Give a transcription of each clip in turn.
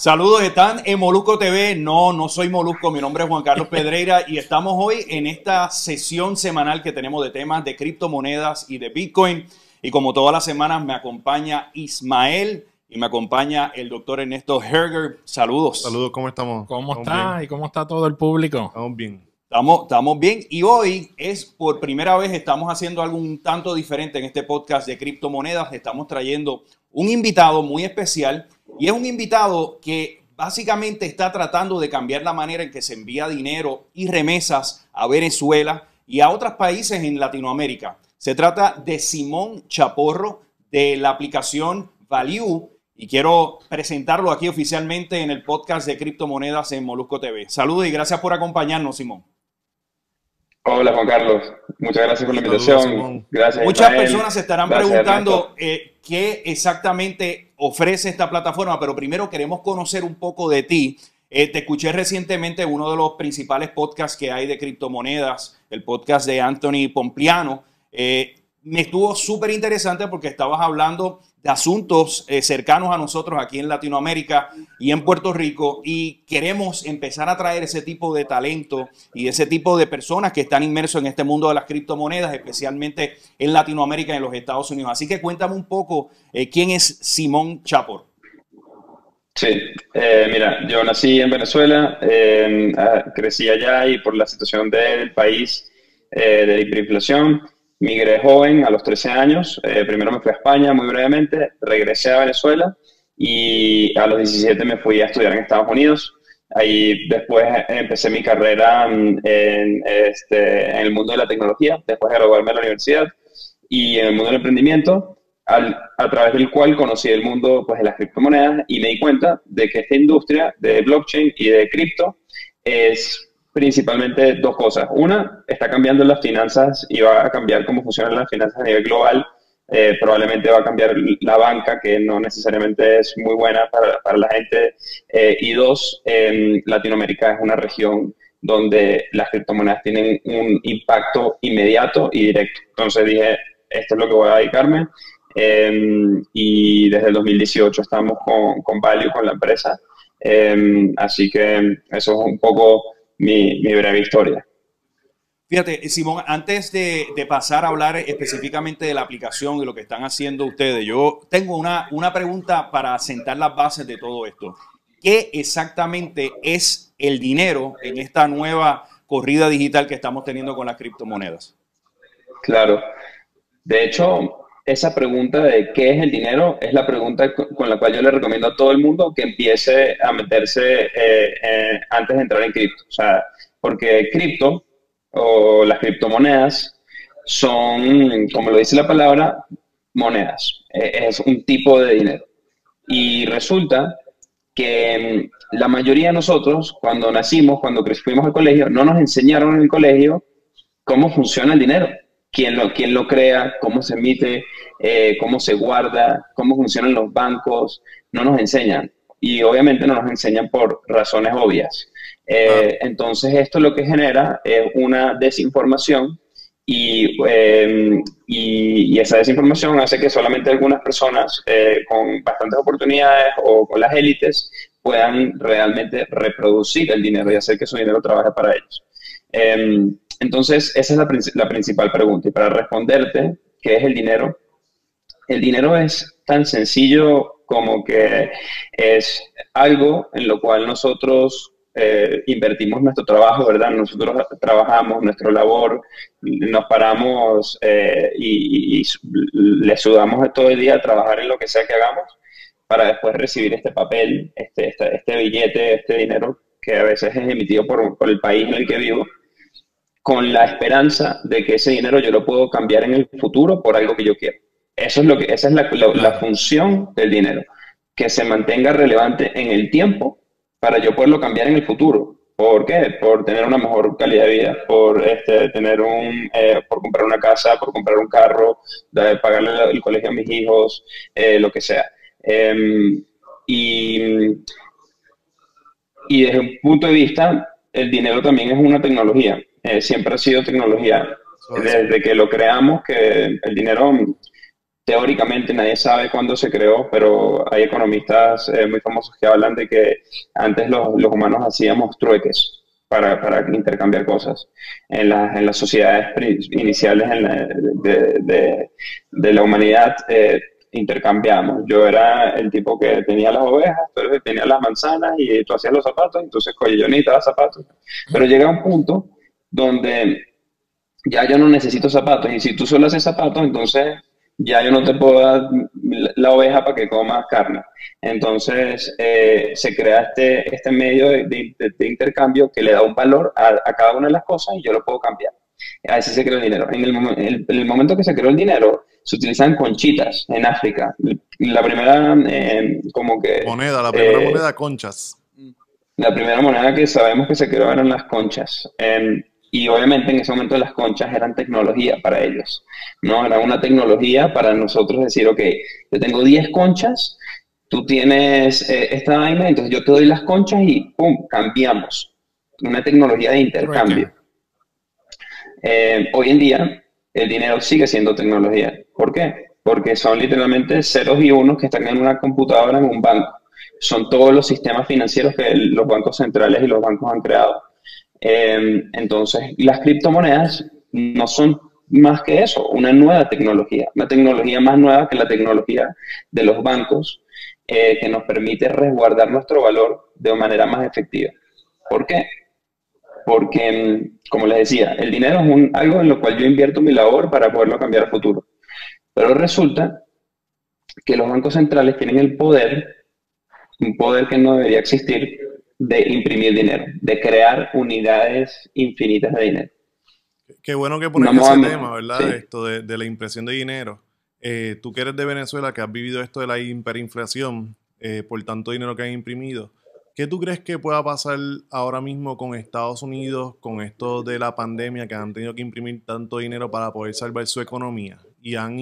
Saludos, están en Molusco TV. No, no soy Molusco, mi nombre es Juan Carlos Pedreira y estamos hoy en esta sesión semanal que tenemos de temas de criptomonedas y de Bitcoin. Y como todas las semanas me acompaña Ismael y me acompaña el doctor Ernesto Herger. Saludos. Saludos, ¿cómo estamos? ¿Cómo está? ¿Y cómo está todo el público? Estamos bien. Estamos, estamos bien y hoy es por primera vez estamos haciendo algo un tanto diferente en este podcast de criptomonedas. Estamos trayendo un invitado muy especial y es un invitado que básicamente está tratando de cambiar la manera en que se envía dinero y remesas a Venezuela y a otros países en Latinoamérica. Se trata de Simón Chaporro de la aplicación Value y quiero presentarlo aquí oficialmente en el podcast de criptomonedas en Molusco TV. Saludos y gracias por acompañarnos, Simón. Hola Juan Carlos, muchas gracias por la invitación. gracias. Muchas personas se estarán preguntando eh, qué exactamente ofrece esta plataforma, pero primero queremos conocer un poco de ti. Eh, te escuché recientemente uno de los principales podcasts que hay de criptomonedas, el podcast de Anthony Pompliano. Eh, me estuvo súper interesante porque estabas hablando de asuntos eh, cercanos a nosotros aquí en Latinoamérica y en Puerto Rico y queremos empezar a traer ese tipo de talento y ese tipo de personas que están inmersos en este mundo de las criptomonedas, especialmente en Latinoamérica y en los Estados Unidos. Así que cuéntame un poco eh, quién es Simón Chapor. Sí, eh, mira, yo nací en Venezuela, ah, crecí allá y por la situación del país de hiperinflación, Migré joven, a los 13 años. Eh, primero me fui a España muy brevemente, regresé a Venezuela y a los 17 me fui a estudiar en Estados Unidos. Ahí después empecé mi carrera en, este, en el mundo de la tecnología, después de graduarme de la universidad y en el mundo del emprendimiento, a través del cual conocí el mundo pues, de las criptomonedas y me di cuenta de que esta industria de blockchain y de cripto es principalmente dos cosas. Una, está cambiando las finanzas y va a cambiar cómo funcionan las finanzas a nivel global. Eh, probablemente va a cambiar la banca, que no necesariamente es muy buena para, para la gente. Eh, y dos, Latinoamérica es una región donde las criptomonedas tienen un impacto inmediato y directo. Entonces dije, esto es lo que voy a dedicarme. Em, y desde el 2018 estamos con, con Value, con la empresa. Em, así que eso es un poco mi, breve historia. Fíjate, Simón, antes de, pasar a hablar específicamente de la aplicación y lo que están haciendo ustedes, yo tengo una, una pregunta para sentar las bases de todo esto. ¿Qué exactamente es el dinero en esta nueva corrida digital que estamos teniendo con las criptomonedas? Claro. De hecho, esa pregunta de qué es el dinero es la pregunta con la cual yo le recomiendo a todo el mundo que empiece a meterse eh, eh, antes de entrar en cripto. O sea, porque cripto o las criptomonedas son, como lo dice la palabra, monedas. E, es un tipo de dinero. Y resulta que mm, la mayoría de nosotros, cuando nacimos, cuando fuimos al colegio, no nos enseñaron en el colegio cómo funciona el dinero quién lo, quién lo crea, cómo se emite, eh, cómo se guarda, cómo funcionan los bancos, no nos enseñan. Y obviamente no nos enseñan por razones obvias. Eh, entonces esto lo que genera es una desinformación em, y, y, esa desinformación hace que solamente algunas personas eh, con bastantes oportunidades o con las élites puedan realmente reproducir el dinero y hacer que su dinero trabaje para ellos. Entonces, esa es la, principal pregunta. Y para responderte, ¿qué es el dinero? El dinero es tan sencillo como que es algo en lo cual nosotros eh, invertimos nuestro trabajo, ¿verdad? Nosotros trabajamos nuestra labor, nos paramos eh, y, le sudamos todo el día a trabajar en lo que sea que hagamos para después recibir este papel, este, este, este billete, este dinero que a veces es emitido por, por el país en el que vivo con la esperanza de que ese dinero yo lo puedo cambiar en el futuro por algo que yo quiero. Eso es lo que, esa es la, función del dinero, que se mantenga relevante en el tiempo para yo poderlo cambiar en el futuro. ¿Por qué? Por tener una mejor calidad de vida, por este, tener un, eh, por comprar una casa, por comprar un carro, de pagarle el colegio a mis hijos, eh, lo que sea. Em, y, y desde un punto de vista, el dinero también es una tecnología. Eh, siempre ha sido tecnología. Desde que lo creamos, que el dinero teóricamente nadie sabe cuándo se creó, pero hay economistas eh, muy famosos que hablan de que antes los, humanos hacíamos trueques para, intercambiar cosas. En, en las sociedades iniciales de, la humanidad eh, intercambiamos. Yo era el tipo que tenía las ovejas, pero tenía las manzanas y tú hacías los zapatos, entonces oye, yo necesitaba zapatos. Pero llega un punto donde ya yo no necesito zapatos y si tú solo haces zapatos, entonces ya yo no te puedo dar la oveja para que comas carne. Entonces eh, se crea este, este medio de, intercambio que le da un valor a, cada una de las cosas y yo lo puedo cambiar. Así se creó el dinero. En el, el, momento que se creó el dinero, se utilizan conchitas en África. La primera, eh, como que... Moneda, la primera eh, moneda, conchas. La primera moneda que sabemos que se creó eran las conchas. Y obviamente en ese momento las conchas eran tecnología para ellos, ¿no? Era una tecnología para nosotros decir, ok, yo tengo 10 conchas, tú tienes eh, esta vaina, entonces yo te doy las conchas y ¡pum! cambiamos. Una tecnología de intercambio. Eh, hoy en día el dinero sigue siendo tecnología. ¿Por qué? Porque son literalmente ceros y unos que están en una computadora en un banco. Son todos los sistemas financieros que los bancos centrales y los bancos han creado. Em, entonces, las criptomonedas no son más que eso, una nueva tecnología, una tecnología más nueva que la tecnología de los bancos eh, que nos permite resguardar nuestro valor de manera más efectiva. ¿Por qué? Porque, em, como les decía, el dinero es algo en lo cual yo invierto mi labor para poderlo cambiar a futuro. Pero resulta que los bancos centrales tienen el poder, un poder que no debería existir, de imprimir dinero, de crear unidades infinitas de dinero. Qué bueno que pones ese tema, ¿verdad? Esto de, la impresión de dinero. Eh, tú que eres de Venezuela, que has vivido esto de la hiperinflación eh, por tanto dinero que han imprimido, ¿qué tú crees que pueda pasar ahora mismo con Estados Unidos, con esto de la pandemia, que han tenido que imprimir tanto dinero para poder salvar su economía y han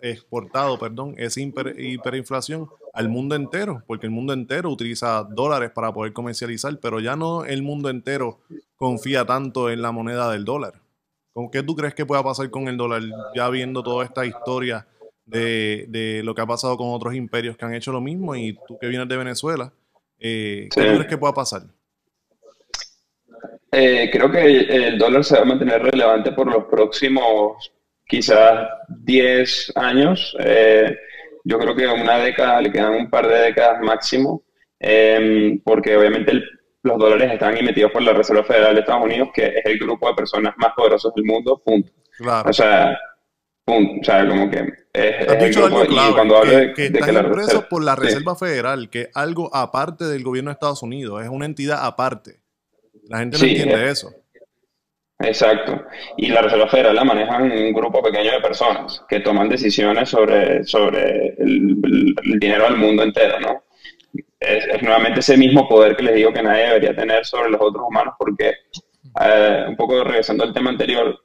exportado perdón, esa hiperinflación al mundo entero, porque el mundo entero utiliza dólares para poder comercializar, pero ya no el mundo entero confía tanto en la moneda del dólar. ¿Con qué tú crees que pueda pasar con el dólar, ya viendo toda esta historia de, lo que ha pasado con otros imperios que han hecho lo mismo y tú que vienes de Venezuela, eh, ¿qué crees que pueda pasar? Eh, creo que el dólar se va a mantener relevante por los próximos quizás 10 años. Eh, yo creo que una década, le quedan un par de décadas máximo, em, porque obviamente los dólares están emitidos por la Reserva Federal de Estados Unidos, que es el grupo de personas más poderosos del mundo, punto. Claro. O sea, punto. O sea, como que es, Has dicho algo clave, cuando hablo de, que, están por la Reserva Federal, que es algo aparte del gobierno de Estados Unidos, es una entidad aparte. La gente no entiende eso. Exacto. Y la Reserva Federal la manejan un grupo pequeño de personas que toman decisiones sobre, sobre el, dinero del mundo entero, ¿no? Es, nuevamente ese mismo poder que les digo que nadie debería tener sobre los otros humanos porque, eh, un poco regresando al tema anterior,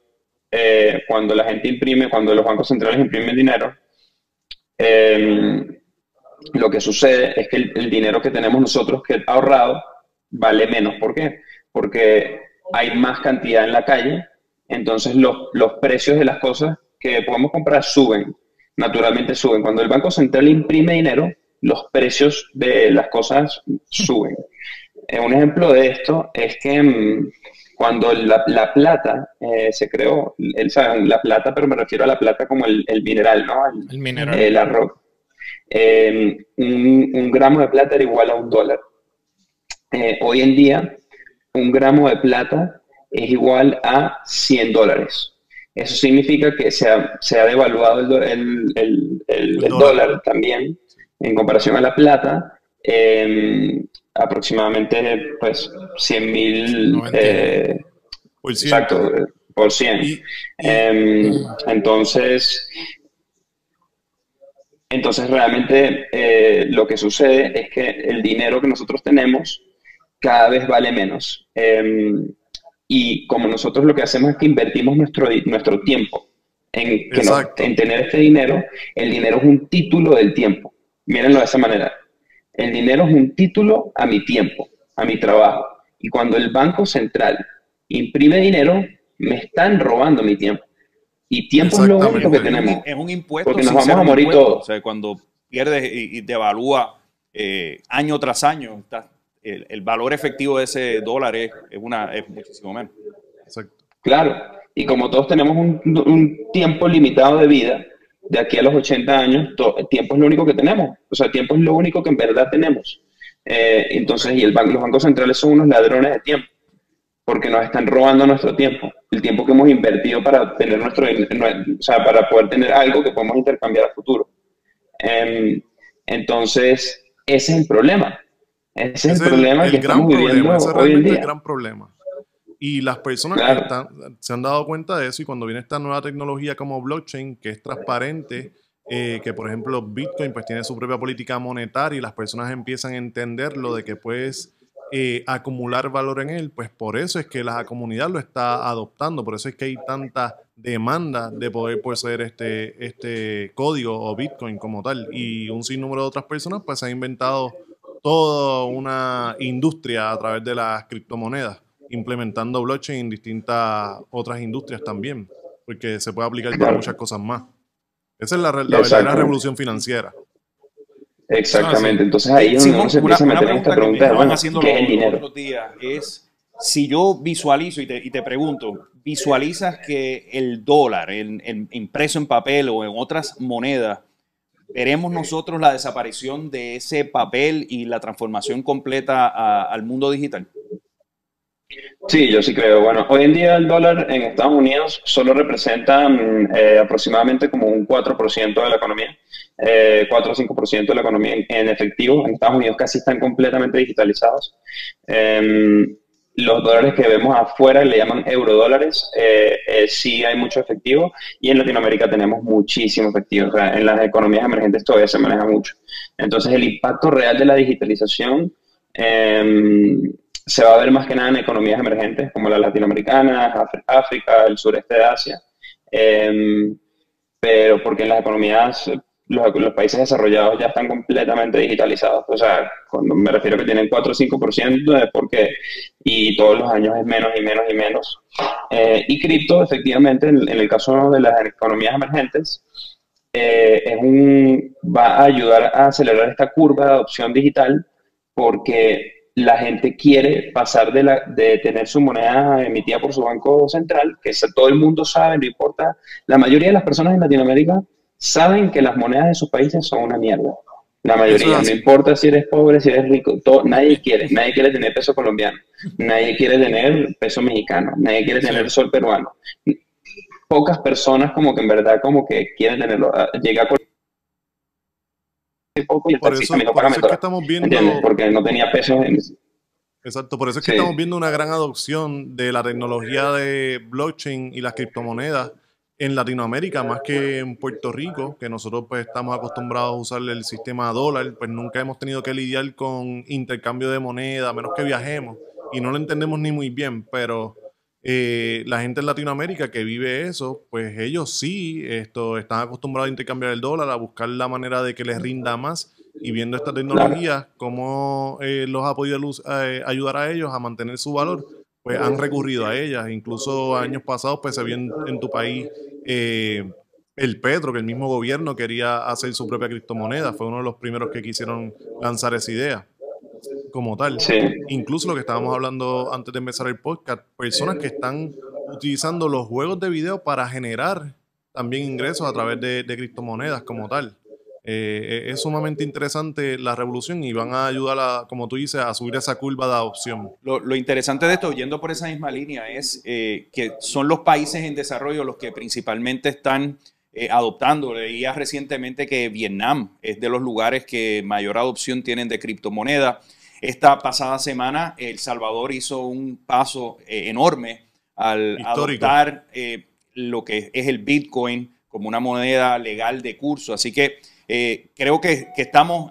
eh, cuando la gente imprime, cuando los bancos centrales imprimen dinero, em, lo que sucede es que el, el dinero que tenemos nosotros que ahorrado vale menos. ¿Por qué? Porque hay más cantidad en la calle, entonces los, los precios de las cosas que podemos comprar suben, naturalmente suben. Cuando el Banco Central imprime dinero, los precios de las cosas suben. Eh, un ejemplo de esto es que mm, cuando la, la plata eh, se creó, el, la plata, pero me refiero a la plata como el, el mineral, ¿no? El, mineral. El arroz. Eh, un, un, gramo de plata era igual a un dólar. hoy en día, un gramo de plata es igual a 100 dólares. Eso significa que se ha, se ha devaluado el, dólar. también en comparación a la plata, aproximadamente pues 100 mil... Eh, exacto, por 100. Em, entonces, entonces realmente eh, lo que sucede es que el dinero que nosotros tenemos cada vez vale menos. Em, y como nosotros lo que hacemos es que invertimos nuestro, nuestro tiempo en, en tener este dinero, el dinero es un título del tiempo. Mírenlo de esa manera. El dinero es un título a mi tiempo, a mi trabajo. Y cuando el Banco Central imprime dinero, me están robando mi tiempo. Y tiempo es lo único que tenemos. Es un impuesto. Porque nos vamos a morir todos. O sea, cuando pierdes y, devalúa eh, año tras año, el, valor efectivo de ese dólar es, una, es muchísimo menos. Claro. Y como todos tenemos un, tiempo limitado de vida, de aquí a los 80 años, el tiempo es lo único que tenemos. O sea, tiempo es lo único que en verdad tenemos. Eh, entonces, y el banco, los bancos centrales son unos ladrones de tiempo, porque nos están robando nuestro tiempo, el tiempo que hemos invertido para tener nuestro, o sea, para poder tener algo que podemos intercambiar a futuro. Em, entonces, ese es el problema. Ese es el, problema que estamos viviendo hoy en día. el gran problema. Y las personas que se han dado cuenta de eso y cuando viene esta nueva tecnología como blockchain, que es transparente, eh, que por ejemplo Bitcoin pues tiene su propia política monetaria y las personas empiezan a entenderlo de que puedes eh, acumular valor en él, pues por eso es que la comunidad lo está adoptando, por eso es que hay tanta demanda de poder poseer este, este código o Bitcoin como tal. Y un sinnúmero de otras personas pues han inventado toda una industria a través de las criptomonedas implementando blockchain en distintas otras industrias también, porque se puede aplicar para muchas cosas más. Esa es la, la verdadera revolución financiera. Exactamente. Entonces ahí es donde se empieza a meter esta pregunta bueno, ¿qué es el dinero? es, si yo visualizo y te, y te, pregunto, ¿visualizas que el dólar en, impreso en papel o en otras monedas, veremos nosotros la desaparición de ese papel y la transformación completa al mundo digital? Sí, yo sí creo. Bueno, hoy en día el dólar en Estados Unidos solo representa mm, eh, aproximadamente como un 4% de la economía, eh, 4 o 5% de la economía en, efectivo. En Estados Unidos casi están completamente digitalizados. Em, los dólares que vemos afuera le llaman eurodólares, eh, eh, sí hay mucho efectivo y en Latinoamérica tenemos muchísimo efectivo. O sea, en las economías emergentes todavía se maneja mucho. Entonces el impacto real de la digitalización em, se va a ver más que nada en economías emergentes como las latinoamericanas, África, el sureste de Asia, em, pero porque en las economías, los, países desarrollados ya están completamente digitalizados. O sea, cuando me refiero a que tienen 4 o 5% es porque, y todos los años es menos y menos y menos. Eh, y cripto, efectivamente, en, el caso de las economías emergentes, eh, es un, va a ayudar a acelerar esta curva de adopción digital porque la gente quiere pasar de, la, de tener su moneda emitida por su banco central, que todo el mundo sabe, no importa. La mayoría de las personas en Latinoamérica saben que las monedas de sus países son una mierda. La mayoría, no importa si eres pobre, si eres rico, nadie quiere, nadie quiere tener peso colombiano, nadie quiere tener peso mexicano, nadie quiere tener sol peruano. Pocas personas como que en verdad como que quieren tenerlo. Ah, llega con poco y el por eso, por eso es que estamos viendo... Porque no tenía peso en... Exacto, por eso es que estamos viendo una gran adopción de la tecnología de blockchain y las criptomonedas en Latinoamérica, más que en Puerto Rico, que nosotros pues estamos acostumbrados a usar el sistema dólar, pues nunca hemos tenido que lidiar con intercambio de moneda, a menos que viajemos, y no lo entendemos ni muy bien, pero eh, la gente en Latinoamérica que vive eso, pues ellos sí esto, están acostumbrados a intercambiar el dólar, a buscar la manera de que les rinda más y viendo esta tecnología, cómo eh, los ha podido eh, ayudar a ellos a mantener su valor, pues han recurrido a ellas. Incluso años pasados, pues se vio en, tu país el Petro, que el mismo gobierno quería hacer su propia criptomoneda, fue uno de los primeros que quisieron lanzar esa idea como tal. Incluso lo que estábamos hablando antes de empezar el podcast, personas que están utilizando los juegos de video para generar también ingresos a través de, criptomonedas como tal. Eh, eh, es sumamente interesante la revolución y van a ayudar, a, como tú dices, a subir esa curva de adopción. Lo, interesante de esto, yendo por esa misma línea, es eh, que son los países en desarrollo los que principalmente están adoptando. Leía recientemente que Vietnam es de los lugares que mayor adopción tienen de criptomonedas. Esta pasada semana, El Salvador hizo un paso eh, enorme al adoptar eh, lo que es el Bitcoin como una moneda legal de curso. Así que eh, creo que, estamos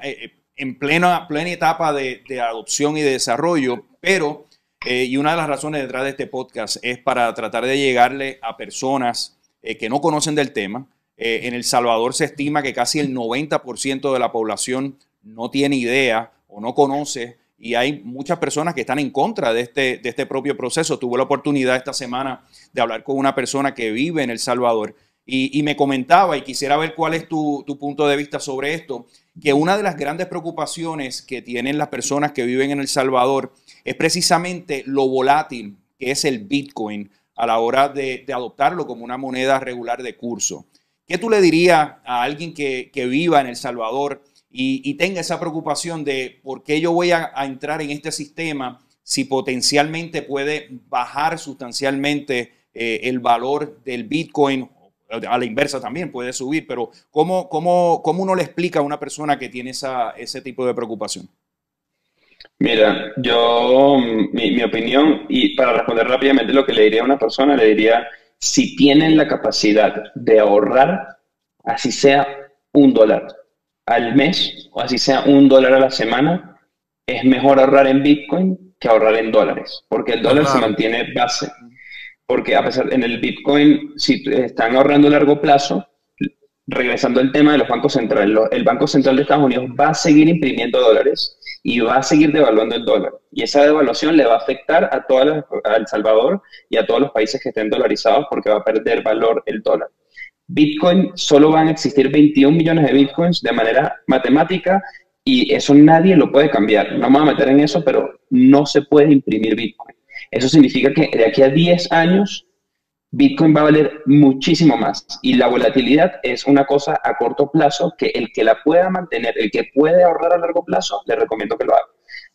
en plena, plena etapa de, adopción y de desarrollo, pero, y una de las razones detrás de este podcast es para tratar de llegarle a personas que no conocen del tema. en El Salvador se estima que casi el 90% de la población no tiene idea o no conoce y hay muchas personas que están en contra de este, de este propio proceso. Tuve la oportunidad esta semana de hablar con una persona que vive en El Salvador y, me comentaba, y quisiera ver cuál es tu, tu, punto de vista sobre esto, que una de las grandes preocupaciones que tienen las personas que viven en El Salvador es precisamente lo volátil que es el Bitcoin a la hora de, adoptarlo como una moneda regular de curso. ¿Qué tú le dirías a alguien que, viva en El Salvador y, tenga esa preocupación de por qué yo voy a, entrar en este sistema si potencialmente puede bajar sustancialmente eh, el valor del Bitcoin? A la inversa también puede subir, pero ¿cómo, cómo, cómo uno le explica a una persona que tiene esa, ese tipo de preocupación? Mira, yo, mi, opinión, y para responder rápidamente lo que le diría a una persona, le diría, si tienen la capacidad de ahorrar, así sea un dólar al mes o así sea un dólar a la semana, es mejor ahorrar en Bitcoin que ahorrar en dólares, porque el dólar se mantiene base. Porque a pesar, en el Bitcoin, si están ahorrando a largo plazo, regresando al tema de los bancos centrales, el Banco Central de Estados Unidos va a seguir imprimiendo dólares y va a seguir devaluando el dólar. Y esa devaluación le va a afectar a, toda El Salvador y a todos los países que estén dolarizados porque va a perder valor el dólar. Bitcoin, solo van a existir 21 millones de Bitcoins de manera matemática y eso nadie lo puede cambiar. No me voy a meter en eso, pero no se puede imprimir Bitcoin. Eso significa que de aquí a 10 años Bitcoin va a valer muchísimo más y la volatilidad es una cosa a corto plazo que el que la pueda mantener, el que puede ahorrar a largo plazo, le recomiendo que lo haga.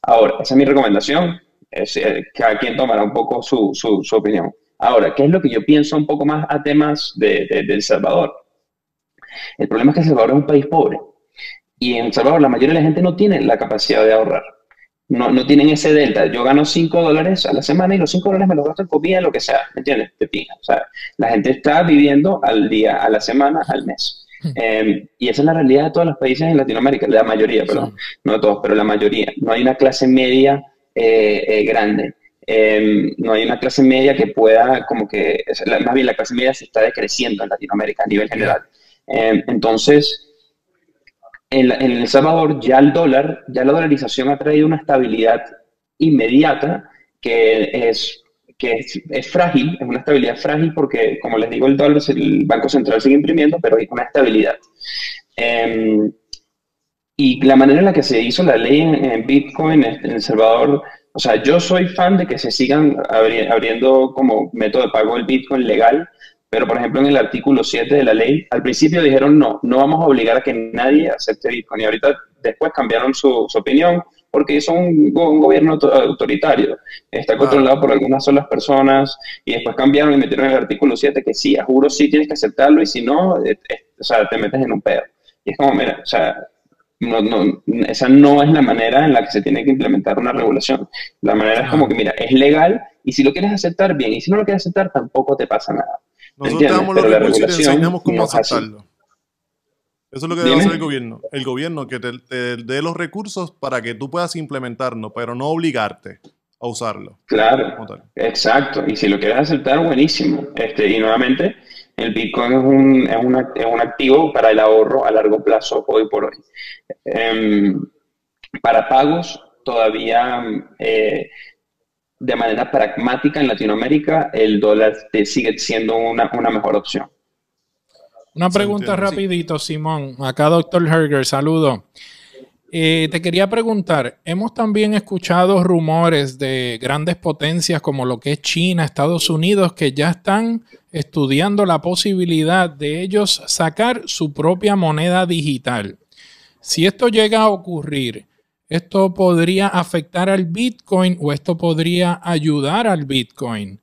Ahora, esa es mi recomendación, eh, cada quien tomará un poco su, su, opinión. Ahora, ¿qué es lo que yo pienso un poco más a temas de, de, El Salvador? El problema es que El Salvador es un país pobre y en El Salvador la mayoría de la gente no tiene la capacidad de ahorrar no, no tienen ese delta. Yo gano 5 dólares a la semana y los 5 dólares me los gasto en comida, lo que sea, ¿me entiendes? Te O sea, la gente está viviendo al día, a la semana, al mes. Hmm. Em, y esa es la realidad de todos los países en Latinoamérica, la mayoría, perdón, no todos, pero la mayoría. No hay una clase media eh, eh, grande. Em, no hay una clase media que pueda, como que, más bien la clase media se está decreciendo en Latinoamérica a nivel general. Em, entonces, en, El Salvador ya el dólar, ya la dolarización ha traído una estabilidad inmediata que es, que es, frágil, es una estabilidad frágil porque, como les digo, el dólar, el Banco Central sigue imprimiendo, pero hay una estabilidad. Em, y la manera en la que se hizo la ley en, Bitcoin en El Salvador, o sea, yo soy fan de que se sigan abriendo como método de pago el Bitcoin legal, pero, por ejemplo, en el artículo 7 de la ley, al principio dijeron no, no vamos a obligar a que nadie acepte Bitcoin. Y ahorita después cambiaron su, opinión porque son un, gobierno autoritario. Está controlado por algunas solas personas y después cambiaron y metieron el artículo 7 que sí, a juro sí tienes que aceptarlo y si no, eh, eh, o sea, te metes en un pedo. Y es como, mira, o sea, no, no, esa no es la manera en la que se tiene que implementar una regulación. La manera es como que, mira, es legal y si lo quieres aceptar, bien, y si no lo quieres aceptar, tampoco te pasa nada. Nosotros te damos los recursos y te enseñamos cómo aceptarlo. Eso es lo que debe hacer el gobierno. El gobierno que te, dé los recursos para que tú puedas implementarlo, pero no obligarte a usarlo. Claro, exacto. Y si lo quieres aceptar, buenísimo. Este, y nuevamente, el Bitcoin es un, es, un activo para el ahorro a largo plazo hoy por hoy. Em, para pagos, todavía eh, de manera pragmática en Latinoamérica, el dólar sigue siendo una, mejor opción. Una pregunta rapidito, Simón. Acá, doctor Herger, saludo. Eh, te quería preguntar, hemos también escuchado rumores de grandes potencias como lo que es China, Estados Unidos, que ya están estudiando la posibilidad de ellos sacar su propia moneda digital. Si esto llega a ocurrir, ¿Esto podría afectar al Bitcoin o esto podría ayudar al Bitcoin?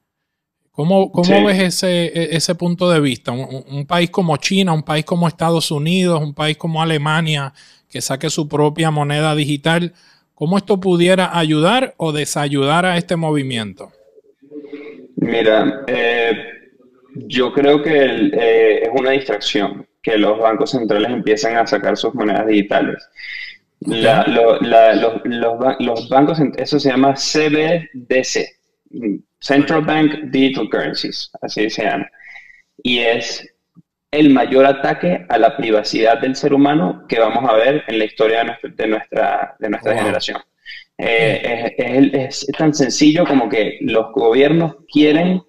¿Cómo, cómo ves ese, e, ese, punto de vista? Un, país como China, un país como Estados Unidos, un país como Alemania, que saque su propia moneda digital, ¿cómo esto pudiera ayudar o desayudar a este movimiento? Mira, eh, yo creo que eh, es una distracción que los bancos centrales empiezan a sacar sus monedas digitales los, bancos, eso se llama CBDC, Central Bank Digital Currencies, así se llama. Y es el mayor ataque a la privacidad del ser humano que vamos a ver en la historia de nuestra, de nuestra, generación. Eh, es, tan sencillo como que los gobiernos quieren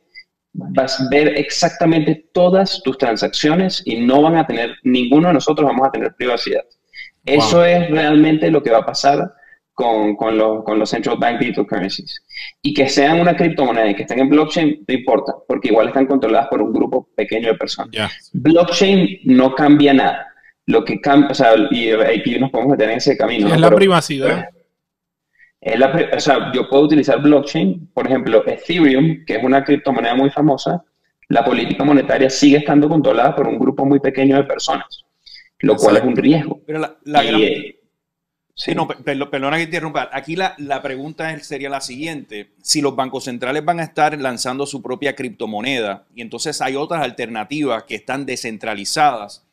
vas a ver exactamente todas tus transacciones y no van a tener, ninguno de nosotros vamos a tener privacidad. Eso es realmente lo que va a pasar con, con, los, con, los central bank digital currencies. Y que sean una criptomoneda y que estén en blockchain, no importa, porque igual están controladas por un grupo pequeño de personas. Blockchain no cambia nada. Lo que cambia, o sea, y aquí nos podemos meter en ese camino. Es la privacidad. Es la, o sea, yo puedo utilizar blockchain, por ejemplo, Ethereum, que es una criptomoneda muy famosa, la política monetaria sigue estando controlada por un grupo muy pequeño de personas, lo cual es un riesgo. Pero la, eh, Sí, no, perdona que interrumpa. Aquí la, la, pregunta sería la siguiente. Si los bancos centrales van a estar lanzando su propia criptomoneda y entonces hay otras alternativas que están descentralizadas,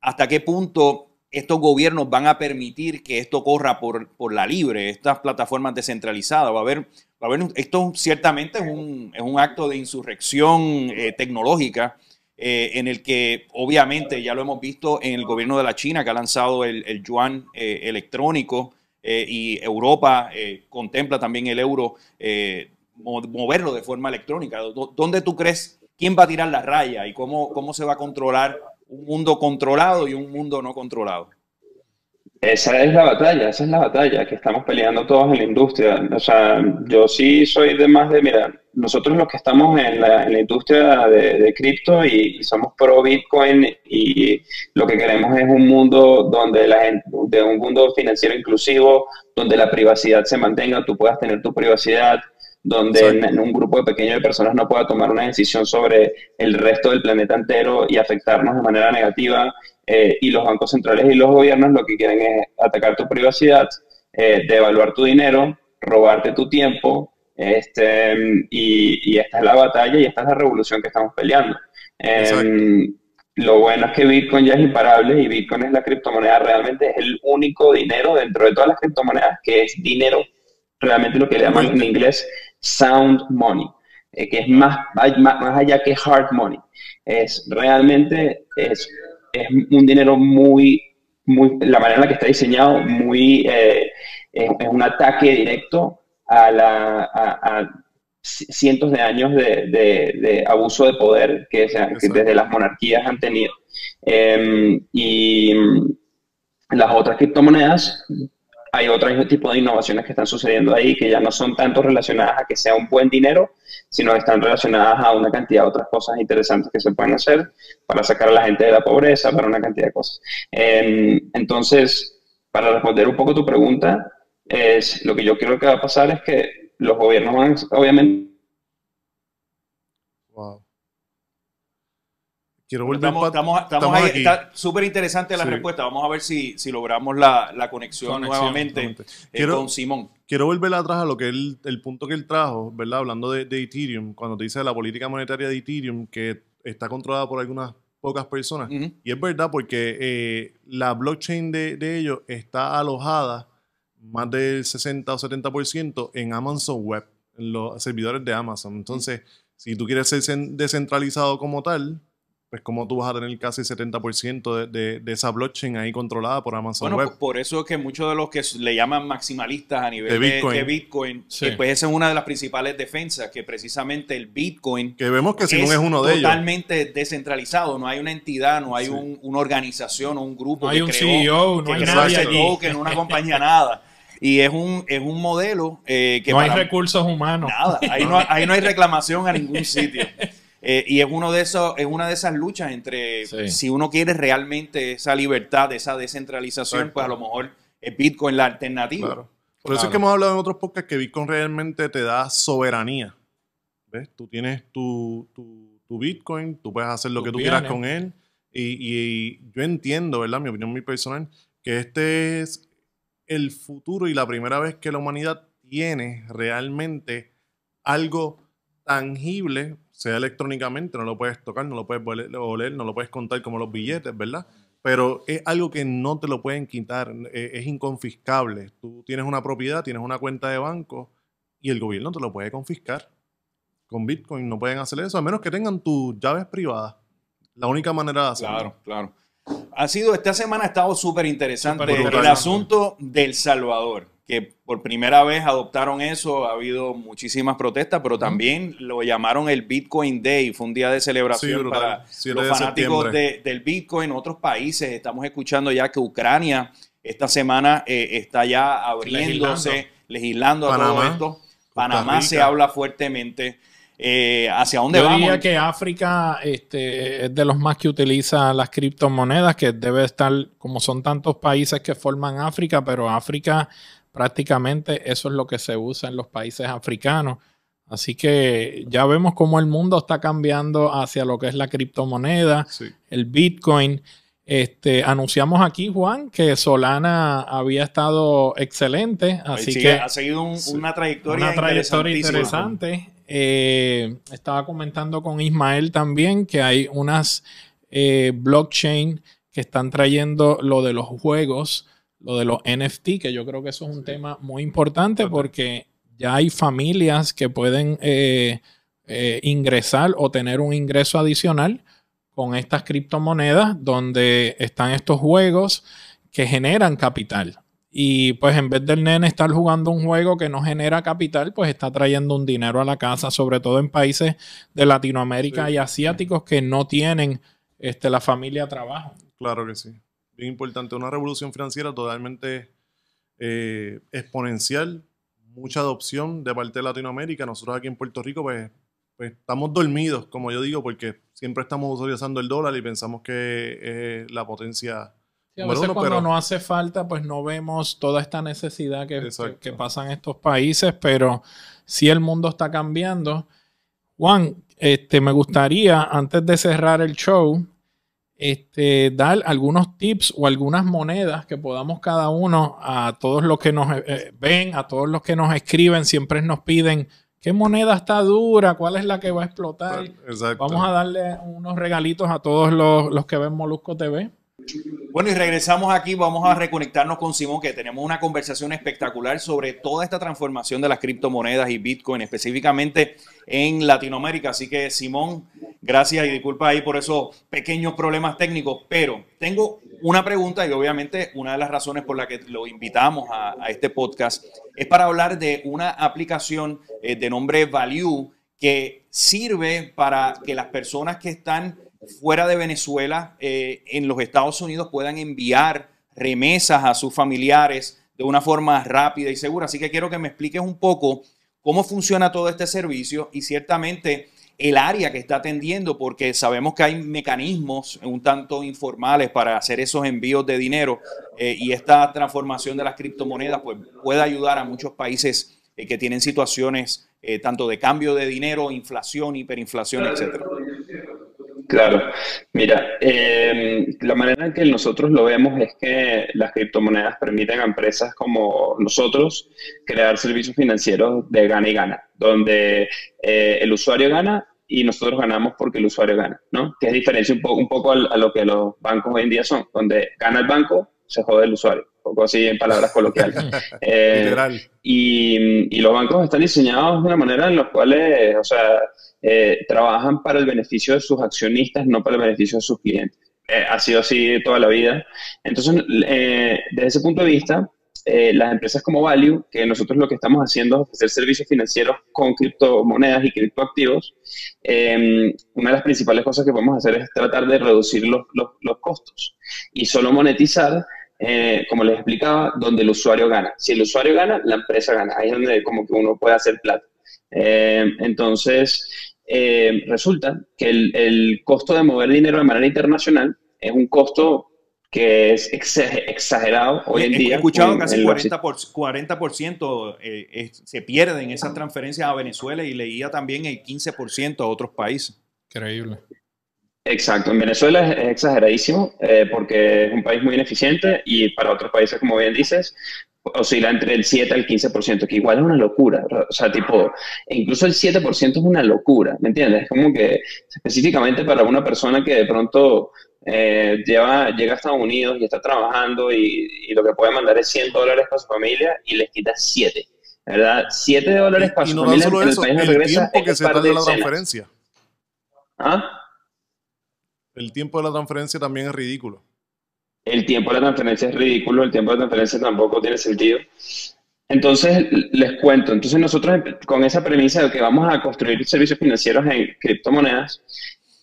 ¿hasta qué punto estos gobiernos van a permitir que esto corra por, por la libre, estas plataformas descentralizadas? Va a haber, va a haber esto ciertamente es un, es un acto de insurrección eh, tecnológica eh, en el que obviamente ya lo hemos visto en el gobierno de la China que ha lanzado el, yuan eh, electrónico eh, y Europa contempla también el euro moverlo de forma electrónica. ¿Dónde tú crees quién va a tirar la raya y cómo, cómo se va a controlar un mundo controlado y un mundo no controlado? Esa es la batalla, esa es la batalla que estamos peleando todos en la industria. O sea, yo sí soy de más de, mira, nosotros los que estamos en la, industria de, cripto y, somos pro Bitcoin y lo que queremos es un mundo donde la gente, de un mundo financiero inclusivo, donde la privacidad se mantenga, tú puedas tener tu privacidad, donde en, un grupo de pequeño de personas no pueda tomar una decisión sobre el resto del planeta entero y afectarnos de manera negativa. Eh, y los bancos centrales y los gobiernos lo que quieren es atacar tu privacidad, eh, devaluar tu dinero, robarte tu tiempo, este, y, esta es la batalla y esta es la revolución que estamos peleando. Em, lo bueno es que Bitcoin ya es imparable y Bitcoin es la criptomoneda, realmente es el único dinero dentro de todas las criptomonedas que es dinero, realmente lo que le llaman en inglés sound money, eh, que es más, más, allá que hard money. Es realmente es, es un dinero muy, muy, la manera en la que está diseñado, muy, eh, es, un ataque directo a, la, a, cientos de años de, de, abuso de poder que, desde las monarquías han tenido. Em, y las otras criptomonedas hay otro tipo de innovaciones que están sucediendo ahí que ya no son tanto relacionadas a que sea un buen dinero, sino están relacionadas a una cantidad de otras cosas interesantes que se pueden hacer para sacar a la gente de la pobreza, para una cantidad de cosas. Em, entonces, para responder un poco tu pregunta, es lo que yo creo que va a pasar es que los gobiernos van, obviamente, Quiero volver estamos, estamos, ahí, Está súper interesante la respuesta. Vamos a ver si, si logramos la, la conexión, nuevamente eh, quiero, con Simón. Quiero volver atrás a lo que él, el punto que él trajo, ¿verdad? Hablando de, Ethereum, cuando te dice la política monetaria de Ethereum, que está controlada por algunas pocas personas. Y es verdad porque eh, la blockchain de, de, ellos está alojada más del 60 o 70% en Amazon Web, en los servidores de Amazon. Entonces, si tú quieres ser descentralizado como tal, pues como tú vas a tener casi 70% de, de, esa blockchain ahí controlada por Amazon bueno, Por eso es que muchos de los que le llaman maximalistas a nivel de Bitcoin, pues esa es una de las principales defensas, que precisamente el Bitcoin... Que vemos que Simón es, uno de ellos. Totalmente descentralizado, no hay una entidad, no hay una organización o un grupo no hay un CEO, no hay nadie una compañía, nada. Y es un, es un modelo eh, que... No hay recursos humanos. Nada, ahí no, ahí no hay reclamación a ningún sitio. Eh, y es, uno de esos, es una de esas luchas entre si uno quiere realmente esa libertad, esa descentralización, pues a lo mejor es Bitcoin la alternativa. Por eso es que hemos hablado en otros podcasts que Bitcoin realmente te da soberanía. ¿Ves? Tú tienes tu, tu, Bitcoin, tú puedes hacer lo que tú quieras con él. Y, y, yo entiendo, ¿verdad? Mi opinión muy personal, que este es el futuro y la primera vez que la humanidad tiene realmente algo tangible sea electrónicamente, no lo puedes tocar, no lo puedes oler, no lo puedes contar como los billetes, ¿verdad? Pero es algo que no te lo pueden quitar, e, es, inconfiscable. Tú tienes una propiedad, tienes una cuenta de banco y el gobierno te lo puede confiscar. Con Bitcoin no pueden hacer eso, a menos que tengan tus llaves privadas. La única manera de hacerlo. Claro, claro. Ha sido, esta semana ha estado súper interesante el asunto del Salvador que por primera vez adoptaron eso. Ha habido muchísimas protestas, pero también lo llamaron el Bitcoin Day. Fue un día de celebración para los fanáticos del Bitcoin. Otros países, estamos escuchando ya que Ucrania esta semana eh, está ya abriéndose, legislando, a todo esto. Panamá se habla fuertemente. Eh, ¿Hacia dónde Yo vamos? diría que África este, es de los más que utiliza las criptomonedas, que debe estar, como son tantos países que forman África, pero África prácticamente eso es lo que se usa en los países africanos. Así que ya vemos cómo el mundo está cambiando hacia lo que es la criptomoneda, el Bitcoin. Este, anunciamos aquí, Juan, que Solana había estado excelente, así que ha seguido una trayectoria, una trayectoria interesante. Eh, estaba comentando con Ismael también que hay unas eh, blockchain que están trayendo lo de los juegos lo de los NFT, que yo creo que eso es un tema muy importante porque ya hay familias que pueden eh, eh, ingresar o tener un ingreso adicional con estas criptomonedas donde están estos juegos que generan capital. Y pues en vez del nene estar jugando un juego que no genera capital, pues está trayendo un dinero a la casa, sobre todo en países de Latinoamérica y asiáticos que no tienen este, la familia trabajo. Claro que sí bien importante, una revolución financiera totalmente eh, exponencial, mucha adopción de parte de Latinoamérica. Nosotros aquí en Puerto Rico, pues, pues estamos dormidos, como yo digo, porque siempre estamos utilizando el dólar y pensamos que es la potencia. A veces cuando no hace falta, pues no vemos toda esta necesidad que, que, pasa en estos países, pero si el mundo está cambiando. Juan, este, me gustaría, antes de cerrar el show, este, dar algunos tips o algunas monedas que podamos cada uno a todos los que nos eh, ven, a todos los que nos escriben, siempre nos piden qué moneda está dura, cuál es la que va a explotar. Vamos a darle unos regalitos a todos los, los que ven Molusco TV. Bueno, y regresamos aquí, vamos a reconectarnos con Simón, que tenemos una conversación espectacular sobre toda esta transformación de las criptomonedas y Bitcoin, específicamente en Latinoamérica. Así que, Simón, gracias y disculpa ahí por esos pequeños problemas técnicos, pero tengo una pregunta y obviamente una de las razones por la que lo invitamos a, este podcast es para hablar de una aplicación eh, de nombre Value que sirve para que las personas que están fuera de Venezuela, eh, en los Estados Unidos, puedan enviar remesas a sus familiares de una forma rápida y segura. Así que quiero que me expliques un poco cómo funciona todo este servicio y ciertamente el área que está atendiendo, porque sabemos que hay mecanismos un tanto informales para hacer esos envíos de dinero eh, y esta transformación de las criptomonedas pues, puede ayudar a muchos países eh, que tienen situaciones tanto de cambio de dinero, inflación, hiperinflación, etcétera. Claro, mira, em, la manera en que nosotros lo vemos es que las criptomonedas permiten a empresas como nosotros crear servicios financieros de gana y gana, donde eh, el usuario gana y nosotros ganamos porque el usuario gana, ¿no? Que es diferencia un, poco, un poco a, lo que los bancos hoy en día son, donde gana el banco, se jode el usuario, un poco así en palabras coloquiales. Eh, y, y los bancos están diseñados de una manera en la cual, o sea, eh, trabajan para el beneficio de sus accionistas, no para el beneficio de sus clientes. Eh, ha sido así toda la vida. Entonces, eh, desde ese punto de vista, las empresas como Value, que nosotros lo que estamos haciendo es ofrecer servicios financieros con criptomonedas y criptoactivos, una de las principales cosas que podemos hacer es tratar de reducir los, los, los costos y solo monetizar como les explicaba, donde el usuario gana. Si el usuario gana, la empresa gana. Ahí es donde como que uno puede hacer plata. entonces, eh, resulta que el, costo de mover dinero de manera internacional es un costo que es exagerado hoy en día. He escuchado casi 40%, por, 40% eh, se pierde en esas transferencias a Venezuela y leía también el 15% a otros países. Increíble. Exacto, en Venezuela es, exageradísimo eh, porque es un país muy ineficiente y para otros países, como bien dices, oscila entre el 7 al 15%, que igual es una locura. O sea, tipo, incluso el 7% es una locura, ¿me entiendes? Es como que específicamente para una persona que de pronto eh, lleva, llega a Estados Unidos y está trabajando y, lo que puede mandar es 100 dólares para su familia y les quita 7. ¿Verdad? 7 dólares para su familia en el país el tiempo que se tarda la transferencia. ¿Ah? El tiempo de la transferencia también es ridículo el tiempo de la transferencia es ridículo, el tiempo de la transferencia tampoco tiene sentido. Entonces, les cuento, entonces nosotros con esa premisa de que vamos a construir servicios financieros en criptomonedas,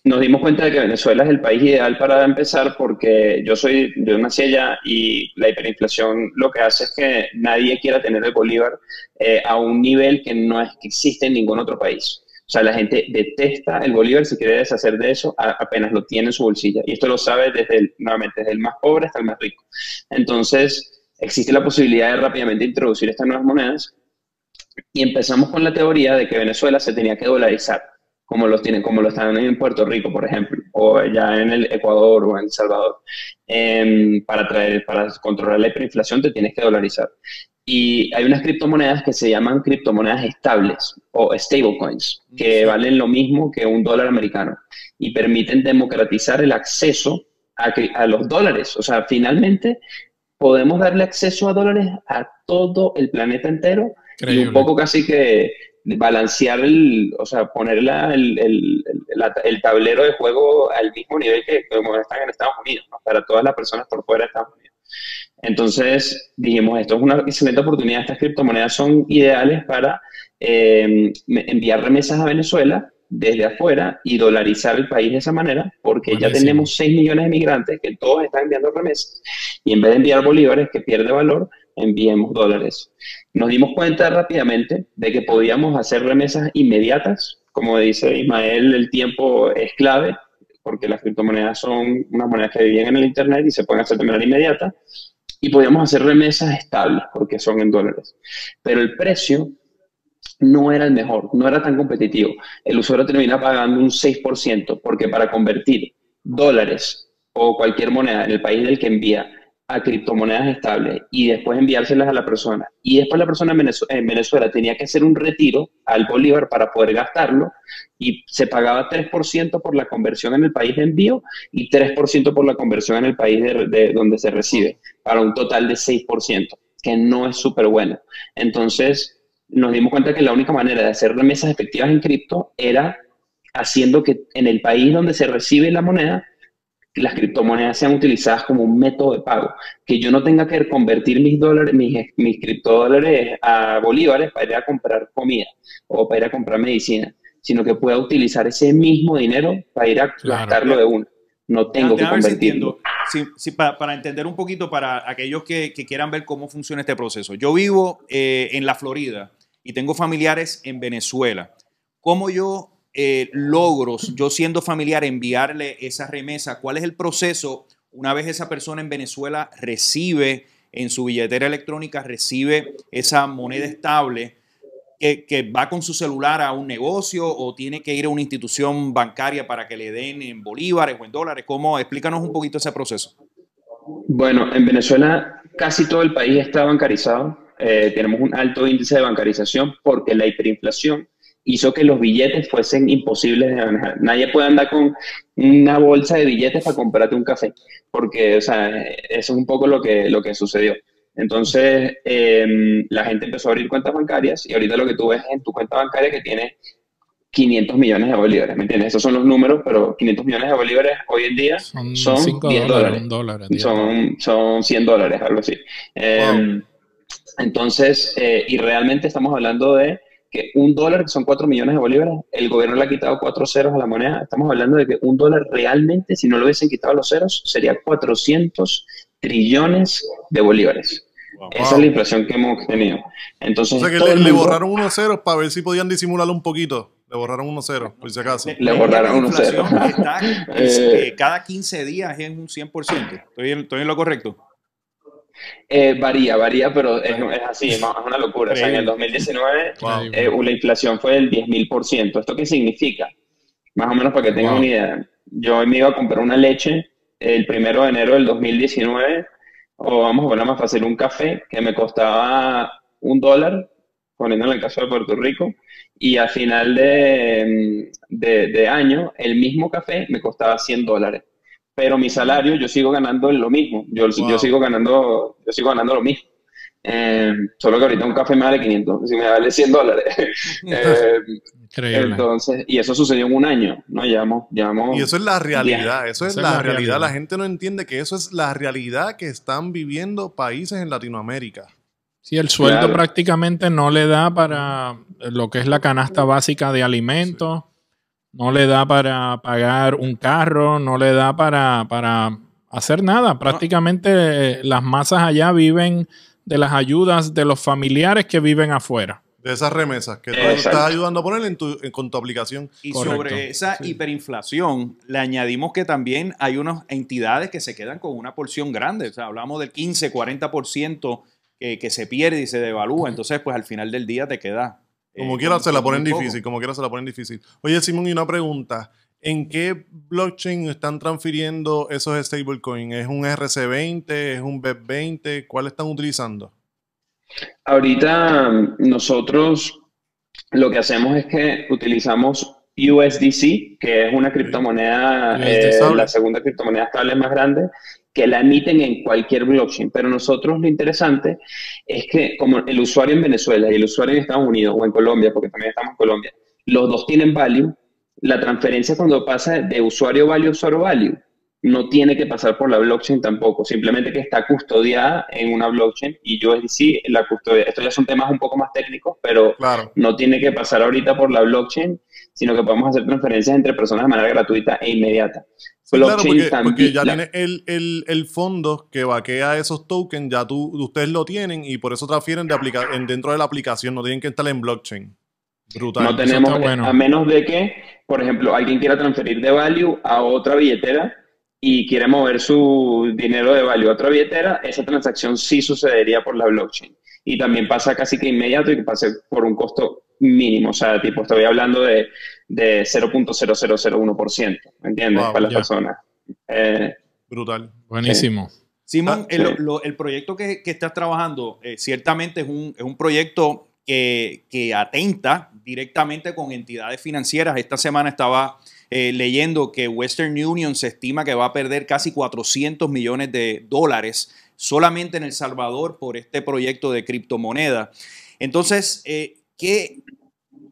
nos dimos cuenta de que Venezuela es el país ideal para empezar porque yo soy, yo nací allá y la hiperinflación lo que hace es que nadie quiera tener el bolívar eh, a un nivel que no es, que existe en ningún otro país. O sea, la gente detesta el bolívar, se quiere deshacer de eso apenas lo tiene en su bolsilla. Y esto lo sabe desde el, nuevamente, desde el más pobre hasta el más rico. Entonces, existe la posibilidad de rápidamente introducir estas nuevas monedas y empezamos con la teoría de que Venezuela se tenía que dolarizar como los tienen, como lo están en Puerto Rico, por ejemplo, o ya en el Ecuador o en El Salvador. Em, para, traer, para controlar la hiperinflación te tienes que dolarizar. Y hay unas criptomonedas que se llaman criptomonedas estables o stablecoins, que valen lo mismo que un dólar americano y permiten democratizar el acceso a, a los dólares. O sea, finalmente podemos darle acceso a dólares a todo el planeta entero y un poco casi que balancear el, o sea, poner el, el, el, tablero de juego al mismo nivel que como están en Estados Unidos, para todas las personas por fuera de Estados Unidos. Entonces dijimos, esto es una excelente oportunidad, estas criptomonedas son ideales para eh, enviar remesas a Venezuela desde afuera y dolarizar el país de esa manera, porque ya tenemos 6 millones de migrantes que todos están enviando remesas, y en vez de enviar bolívares que pierde valor, enviemos dólares. Nos dimos cuenta rápidamente de que podíamos hacer remesas inmediatas. Como dice Ismael, el tiempo es clave porque las criptomonedas son unas monedas que viven en el Internet y se pueden hacer de manera inmediata. Y podíamos hacer remesas estables porque son en dólares. Pero el precio no era el mejor, no era tan competitivo. El usuario termina pagando un 6% porque para convertir dólares o cualquier moneda en el país del que envía a criptomonedas estables y después enviárselas a la persona. Y después la persona en Venezuela, tenía que hacer un retiro al Bolívar para poder gastarlo y se pagaba 3% por la conversión en el país de envío y 3% por la conversión en el país de, donde se recibe, para un total de 6%, que no es súper bueno. Entonces nos dimos cuenta que la única manera de hacer remesas efectivas en cripto era haciendo que en el país donde se recibe la moneda las criptomonedas sean utilizadas como un método de pago, que yo no tenga que convertir mis dólares, mis, mis criptodólares a bolívares para ir a comprar comida o para ir a comprar medicina, sino que pueda utilizar ese mismo dinero para ir a gastarlo de uno. No tengo que convertirlo. Sí, para, entender un poquito para aquellos que, quieran ver cómo funciona este proceso. Yo vivo eh, en la Florida y tengo familiares en Venezuela. ¿Cómo yo eh, logros, yo siendo familiar, enviarle esa remesa? ¿Cuál es el proceso una vez esa persona en Venezuela recibe en su billetera electrónica, recibe esa moneda estable? Que, va con su celular a un negocio o tiene que ir a una institución bancaria para que le den en bolívares o en dólares? ¿Cómo? Explícanos un poquito ese proceso. Bueno, en Venezuela casi todo el país está bancarizado. Eh, tenemos un alto índice de bancarización porque la hiperinflación hizo que los billetes fuesen imposibles de manejar. Nadie puede andar con una bolsa de billetes para comprarte un café, porque, o sea, eso es un poco lo que, lo que sucedió. Entonces, em, la gente empezó a abrir cuentas bancarias y ahorita lo que tú ves en tu cuenta bancaria que tiene 500 millones de bolívares, ¿me entiendes? Esos son los números, pero 500 millones de bolívares hoy en día son, 10 dólares. son, son 100 dólares, algo así. Em, entonces, eh, y realmente estamos hablando de que un dólar, que son 4 millones de bolívares, el gobierno le ha quitado cuatro ceros a la moneda. Estamos hablando de que un dólar realmente, si no lo hubiesen quitado los ceros, sería 400 trillones de bolívares. Esa es la inflación que hemos tenido. Entonces, o sea que le, borraron unos ceros para ver si podían disimularlo un poquito. Le borraron unos ceros, por si acaso. Le, borraron unos ceros. Eh, cada 15 días es un 100%. ¿Estoy ¿Estoy en lo correcto? Eh, varía, varía, pero es, así, es una locura. O sea, en el 2019 eh, la inflación fue del 10.000%. ¿Esto qué significa? Más o menos para que tengan una idea. Yo me iba a comprar una leche el primero de enero del 2019, o vamos a poner más fácil, un café que me costaba un dólar, poniendo en el caso de Puerto Rico, y a final de, de, de año el mismo café me costaba 100 dólares pero mi salario yo sigo ganando lo mismo. Yo, yo sigo ganando yo sigo ganando lo mismo. Eh, solo que ahorita un café me vale 500, si me vale 100 dólares. eh, entonces, y eso sucedió en un año, ¿no? Llevamos, llevamos y eso es la realidad, eso es, la, realidad. La gente no entiende que eso es la realidad que están viviendo países en Latinoamérica. Sí, el sueldo prácticamente no le da para lo que es la canasta básica de alimentos, no le da para pagar un carro, no le da para, para hacer nada. Prácticamente eh, las masas allá viven de las ayudas de los familiares que viven afuera. De esas remesas que tú estás ayudando a poner en tu, con tu aplicación. Y sobre esa hiperinflación, le añadimos que también hay unas entidades que se quedan con una porción grande. O sea, hablamos del 15, 40% que, que se pierde y se devalúa. Entonces, pues al final del día te queda. Eh, como quiera se la ponen difícil, como quiera se la ponen difícil. Oye, Simón, y una pregunta. ¿En qué blockchain están transfiriendo esos stablecoins? ¿Es un RC20? ¿Es un BEP20? ¿Cuál están utilizando? Ahorita nosotros lo que hacemos es que utilizamos USDC, que es una criptomoneda, eh, la segunda criptomoneda estable más grande, que la emiten en cualquier blockchain. Pero nosotros lo interesante es que como el usuario en Venezuela y el usuario en Estados Unidos o en Colombia, porque también estamos en Colombia, los dos tienen value, la transferencia cuando pasa de usuario value a usuario value no tiene que pasar por la blockchain tampoco, simplemente que está custodiada en una blockchain y yo sí la custodia. Estos ya son temas un poco más técnicos, pero no tiene que pasar ahorita por la blockchain, sino que podemos hacer transferencias entre personas de manera gratuita e inmediata. claro, porque, ya tiene el, el, el, fondo que vaquea esos tokens, ya tú, ustedes lo tienen y por eso transfieren de aplica dentro de la aplicación, no tienen que estar en blockchain. Brutal. No tenemos, a menos de que, por ejemplo, alguien quiera transferir de value a otra billetera y quiere mover su dinero de value a otra billetera, esa transacción sí sucedería por la blockchain. Y también pasa casi que inmediato y que pase por un costo mínimo. O sea, tipo, estoy hablando de, de 0.0001%, ¿entiendes? Para las personas. Eh, Brutal. Buenísimo. Simón, ah, el, proyecto que, que estás trabajando eh, ciertamente es un, es un proyecto que, que, atenta directamente con entidades financieras. Esta semana estaba eh, leyendo que Western Union se estima que va a perder casi 400 millones de dólares solamente en El Salvador por este proyecto de criptomoneda. Entonces, eh, ¿qué,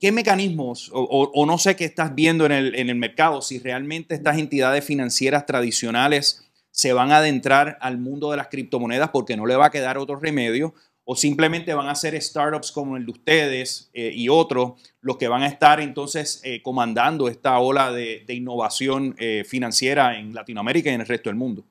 ¿qué, mecanismos o, no sé qué estás viendo en el, en el mercado? Si realmente estas entidades financieras tradicionales se van a adentrar al mundo de las criptomonedas porque no le va a quedar otro remedio o simplemente van a ser startups como el de ustedes eh, y otros los que van a estar entonces eh, comandando esta ola de, innovación eh, financiera en Latinoamérica y en el resto del mundo?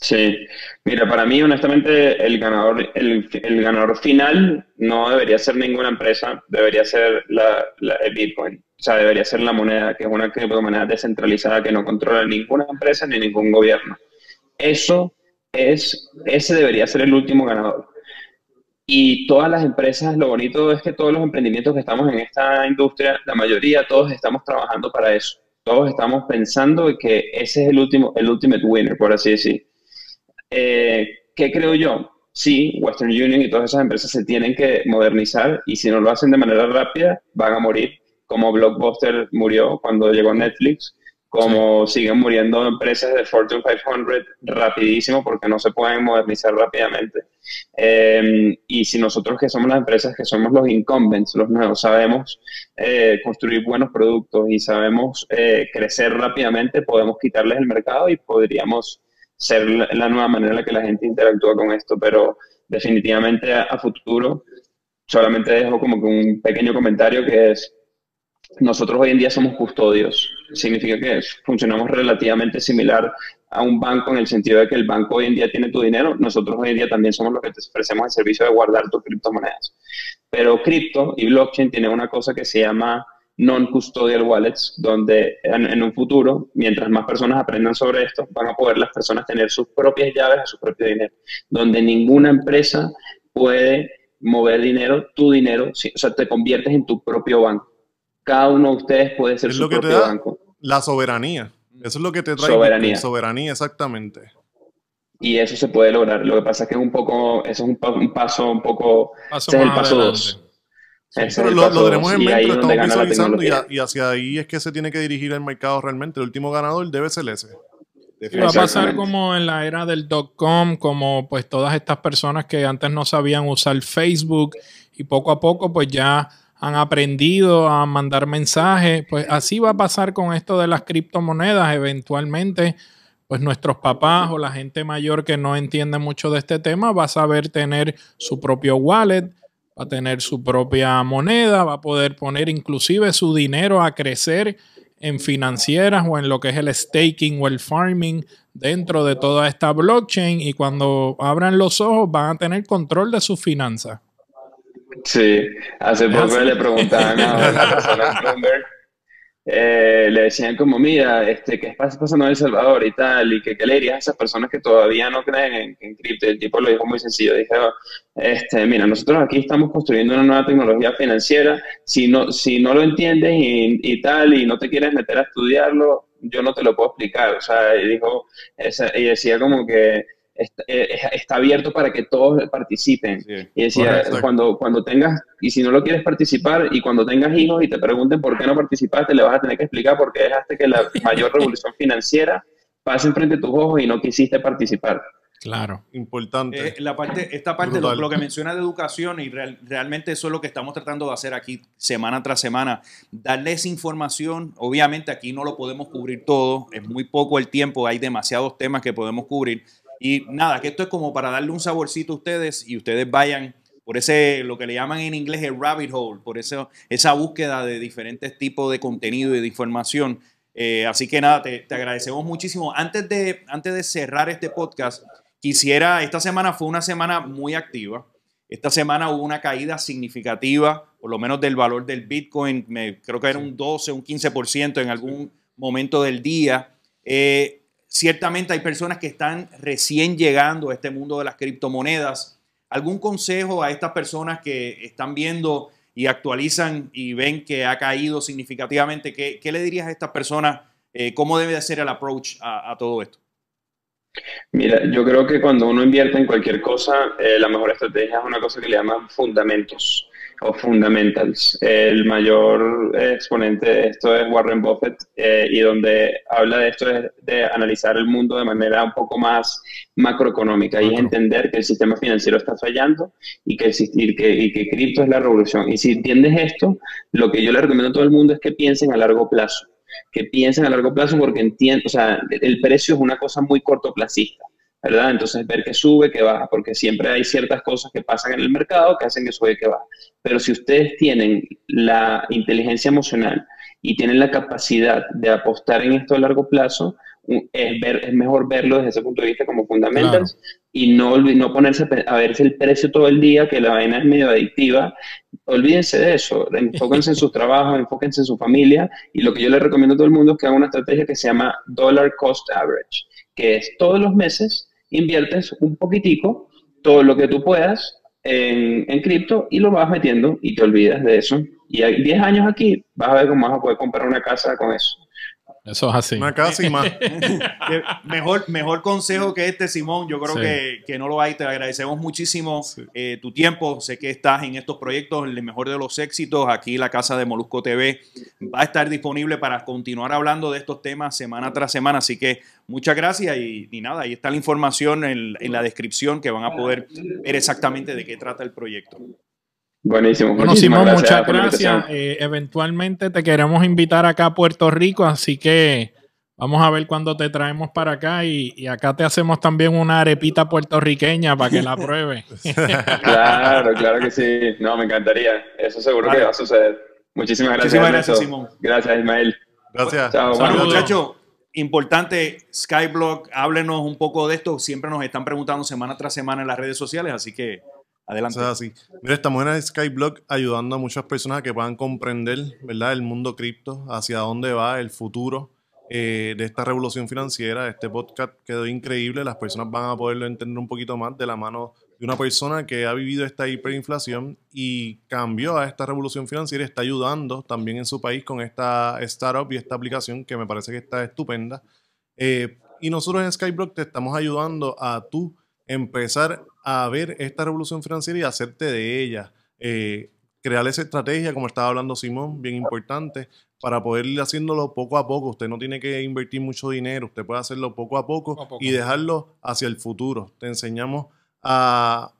Sí, mira, para mí honestamente el ganador, el, ganador final no debería ser ninguna empresa, debería ser la, el Bitcoin. O sea, debería ser la moneda, que es una criptomoneda descentralizada que no controla ninguna empresa ni ningún gobierno. Eso es, ese debería ser el último ganador. Y todas las empresas, lo bonito es que todos los emprendimientos que estamos en esta industria, la mayoría, todos estamos trabajando para eso. Todos estamos pensando que ese es el último, el ultimate winner, por así decir. Eh, ¿Qué creo yo? Sí, Western Union y todas esas empresas se tienen que modernizar y si no lo hacen de manera rápida, van a morir, como Blockbuster murió cuando llegó Netflix como siguen muriendo empresas de Fortune 500 rapidísimo porque no se pueden modernizar rápidamente. Em, y si nosotros que somos las empresas que somos los incumbents, los nuevos, sabemos eh, construir buenos productos y sabemos eh, crecer rápidamente, podemos quitarles el mercado y podríamos ser la, nueva manera en la que la gente interactúa con esto, pero definitivamente a futuro solamente dejo como que un pequeño comentario que es nosotros hoy en día somos custodios. Significa que funcionamos relativamente similar a un banco en el sentido de que el banco hoy en día tiene tu dinero. Nosotros hoy en día también somos los que te ofrecemos el servicio de guardar tus criptomonedas. Pero cripto y blockchain tienen una cosa que se llama non-custodial wallets, donde en, un futuro, mientras más personas aprendan sobre esto, van a poder las personas tener sus propias llaves a su propio dinero, donde ninguna empresa puede mover dinero, tu dinero, o sea, te conviertes en tu propio banco cada uno de ustedes puede ser su propio banco. La soberanía. Eso es lo que te trae soberanía. soberanía, exactamente. Y eso se puede lograr. Lo que pasa es que es un poco, eso es un, paso un poco, paso es el paso pero lo, tenemos en mente, lo estamos visualizando y, hacia ahí es que se tiene que dirigir el mercado realmente. El último ganador debe ser ese. Va a pasar como en la era del dot-com, como pues todas estas personas que antes no sabían usar Facebook y poco a poco pues ya han aprendido a mandar mensajes. Pues así va a pasar con esto de las criptomonedas. Eventualmente, pues nuestros papás o la gente mayor que no entiende mucho de este tema va a saber tener su propio wallet, va a tener su propia moneda, va a poder poner inclusive su dinero a crecer en financieras o en lo que es el staking o el farming dentro de toda esta blockchain y cuando abran los ojos van a tener control de sus finanzas. Sí, hace poco le preguntaban a una persona en Bloomberg eh, le decían como, mira, este, ¿qué está pasando en El Salvador y tal? Y que qué le dirías a esas personas que todavía no creen en, cripto. el tipo lo dijo muy sencillo, dijo, este, mira, nosotros aquí estamos construyendo una nueva tecnología financiera, si no, si no lo entiendes y, tal, y no te quieres meter a estudiarlo, yo no te lo puedo explicar. O sea, y dijo, y decía como que eh, está, abierto para que todos participen. y decía, cuando, cuando tengas, y si no lo quieres participar, y cuando tengas hijos y te pregunten por qué no participaste, le vas a tener que explicar por qué dejaste que la mayor revolución financiera pase enfrente de tus ojos y no quisiste participar. Claro. Importante. Eh, la parte, esta parte, lo, lo, que menciona de educación, y realmente eso es lo que estamos tratando de hacer aquí semana tras semana, darles información. Obviamente aquí no lo podemos cubrir todo, es muy poco el tiempo, hay demasiados temas que podemos cubrir, y nada, que esto es como para darle un saborcito a ustedes y ustedes vayan por ese, lo que le llaman en inglés el rabbit hole, por eso, esa búsqueda de diferentes tipos de contenido y de información. Eh, así que nada, te, agradecemos muchísimo. Antes de, antes de cerrar este podcast, quisiera, esta semana fue una semana muy activa. Esta semana hubo una caída significativa, por lo menos del valor del Bitcoin, me, creo que era un 12, un 15% en algún momento del día. Eh, Ciertamente hay personas que están recién llegando a este mundo de las criptomonedas. ¿Algún consejo a estas personas que están viendo y actualizan y ven que ha caído significativamente? ¿Qué, le dirías a estas personas? Eh, ¿Cómo debe de ser el approach a, todo esto? Mira, yo creo que cuando uno invierte en cualquier cosa, eh, la mejor estrategia es una cosa que le llaman fundamentos o fundamentals. El mayor exponente de esto es Warren Buffett eh, y donde habla de esto es de analizar el mundo de manera un poco más macroeconómica y entender que el sistema financiero está fallando y que, existir, que, y que cripto es la revolución. Y si entiendes esto, lo que yo le recomiendo a todo el mundo es que piensen a largo plazo que piensen a largo plazo porque entiendo, o sea, el precio es una cosa muy cortoplacista. ¿Verdad? Entonces ver que sube, que baja, porque siempre hay ciertas cosas que pasan en el mercado que hacen que sube, que baja. Pero si ustedes tienen la inteligencia emocional y tienen la capacidad de apostar en esto a largo plazo, es, ver, es mejor verlo desde ese punto de vista como fundamentals y no, no ponerse a verse el precio todo el día, que la vaina es medio adictiva. Olvídense de eso, enfóquense en sus trabajos, enfóquense en su familia y lo que yo les recomiendo a todo el mundo es que hagan una estrategia que se llama Dollar Cost Average, que es todos los meses inviertes un poquitico, todo lo que tú puedas en, en cripto y lo vas metiendo y te olvidas de eso. Y hay 10 años aquí, vas a ver cómo vas a poder comprar una casa con eso. Eso es así. Una casa y más. mejor, mejor consejo que este, Simón. Yo creo que, no lo hay. Te agradecemos muchísimo eh, tu tiempo. Sé que estás en estos proyectos, el mejor de los éxitos. Aquí la casa de Molusco TV va a estar disponible para continuar hablando de estos temas semana tras semana. Así que muchas gracias y, nada, ahí está la información en, en la descripción que van a poder ver exactamente de qué trata el proyecto. Buenísimo. Bueno, Simón, muchas gracias. Eh, eventualmente te queremos invitar acá a Puerto Rico, así que vamos a ver cuándo te traemos para acá y, acá te hacemos también una arepita puertorriqueña para que la pruebe. claro, claro que sí. No, me encantaría. Eso seguro que va a suceder. Muchísimas gracias. Muchísimas gracias, Simón. Gracias, Ismael. Gracias. Chao. Bueno, muchachos importante, Skyblock, háblenos un poco de esto. Siempre nos están preguntando semana tras semana en las redes sociales, así que Adelante. así. Mira, estamos en Skyblock ayudando a muchas personas a que puedan comprender ¿verdad? el mundo cripto, hacia dónde va el futuro eh, de esta revolución financiera. Este podcast quedó increíble. Las personas van a poderlo entender un poquito más de la mano de una persona que ha vivido esta hiperinflación y cambió a esta revolución financiera está ayudando también en su país con esta startup y esta aplicación que me parece que está estupenda. Eh, y nosotros en Skyblock te estamos ayudando a tú empezar a ver esta revolución financiera y hacerte de ella. Eh, crear esa estrategia, como estaba hablando Simón, bien importante, para poder ir haciéndolo poco a poco. Usted no tiene que invertir mucho dinero, usted puede hacerlo poco a poco, y dejarlo hacia el futuro. Te enseñamos a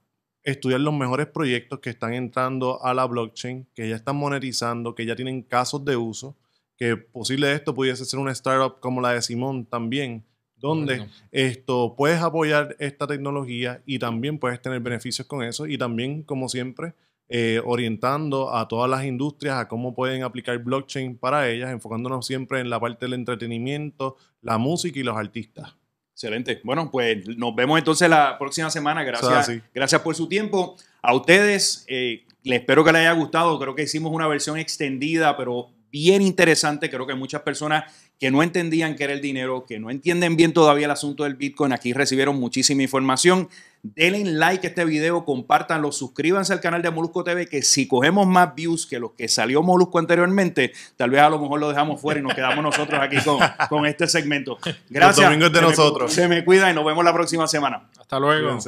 estudiar los mejores proyectos que están entrando a la blockchain, que ya están monetizando, que ya tienen casos de uso, que posible esto pudiese ser una startup como la de Simón también, donde esto puedes apoyar esta tecnología y también puedes tener beneficios con eso y también, como siempre, eh, orientando a todas las industrias a cómo pueden aplicar blockchain para ellas, enfocándonos siempre en la parte del entretenimiento, la música y los artistas. Excelente. Bueno, pues nos vemos entonces la próxima semana. Gracias, gracias por su tiempo. A ustedes, eh, les espero que les haya gustado. Creo que hicimos una versión extendida, pero bien interesante. Creo que muchas personas que no entendían qué era el dinero, que no entienden bien todavía el asunto del Bitcoin, aquí recibieron muchísima información. Denle like a este video, compártanlo, suscríbanse al canal de Molusco TV, que si cogemos más views que los que salió Molusco anteriormente, tal vez a lo mejor lo dejamos fuera y nos quedamos nosotros aquí con, con este segmento. Gracias. de nosotros. se me cuida y nos vemos la próxima semana. Hasta luego.